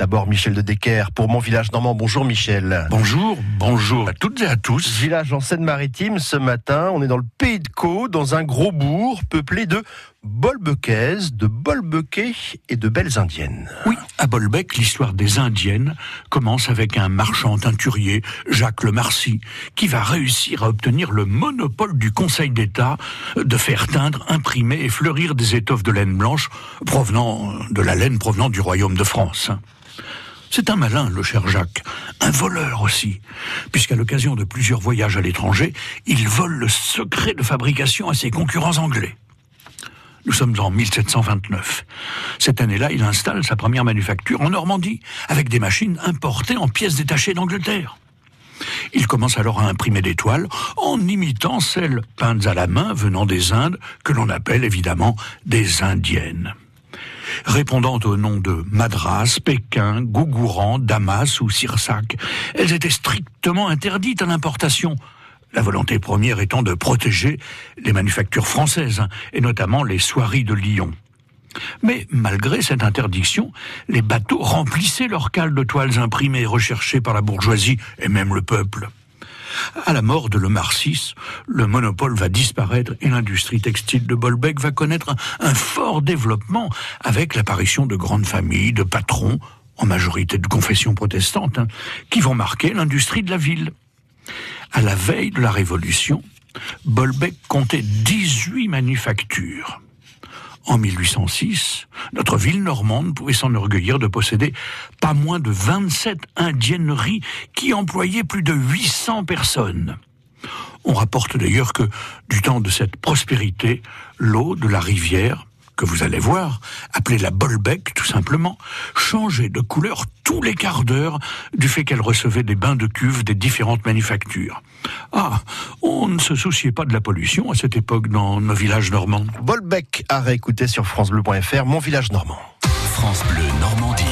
D'abord Michel de Decker pour Mon Village Normand. Bonjour Michel. Bonjour, bonjour à toutes et à tous. Village en Seine-Maritime ce matin, on est dans le Pays de Caux, dans un gros bourg peuplé de Bolbequaises, de Bolbequais et de belles indiennes. Oui, à Bolbec, l'histoire des indiennes commence avec un marchand teinturier, Jacques Le Marcy, qui va réussir à obtenir le monopole du Conseil d'État de faire teindre, imprimer et fleurir des étoffes de laine blanche provenant de la laine provenant du royaume de France. C'est un malin, le cher Jacques, un voleur aussi, puisqu'à l'occasion de plusieurs voyages à l'étranger, il vole le secret de fabrication à ses concurrents anglais. Nous sommes en 1729. Cette année-là, il installe sa première manufacture en Normandie, avec des machines importées en pièces détachées d'Angleterre. Il commence alors à imprimer des toiles en imitant celles peintes à la main venant des Indes, que l'on appelle évidemment des Indiennes. Répondant au nom de Madras, Pékin, Gougouran, Damas ou Sirsac, elles étaient strictement interdites à l'importation, la volonté première étant de protéger les manufactures françaises, et notamment les soieries de Lyon. Mais malgré cette interdiction, les bateaux remplissaient leurs cales de toiles imprimées recherchées par la bourgeoisie et même le peuple. À la mort de Lemar VI, le monopole va disparaître et l'industrie textile de Bolbec va connaître un fort développement avec l'apparition de grandes familles, de patrons, en majorité de confession protestante, hein, qui vont marquer l'industrie de la ville. À la veille de la Révolution, Bolbec comptait 18 manufactures. En 1806, notre ville normande pouvait s'enorgueillir de posséder pas moins de 27 indienneries qui employaient plus de 800 personnes. On rapporte d'ailleurs que du temps de cette prospérité, l'eau de la rivière que vous allez voir, appelée la Bolbec tout simplement, changeait de couleur tous les quarts d'heure du fait qu'elle recevait des bains de cuve des différentes manufactures. Ah, on ne se souciait pas de la pollution à cette époque dans nos villages normands. Bolbec à réécouter sur francebleu.fr, mon village normand. France Bleu Normandie.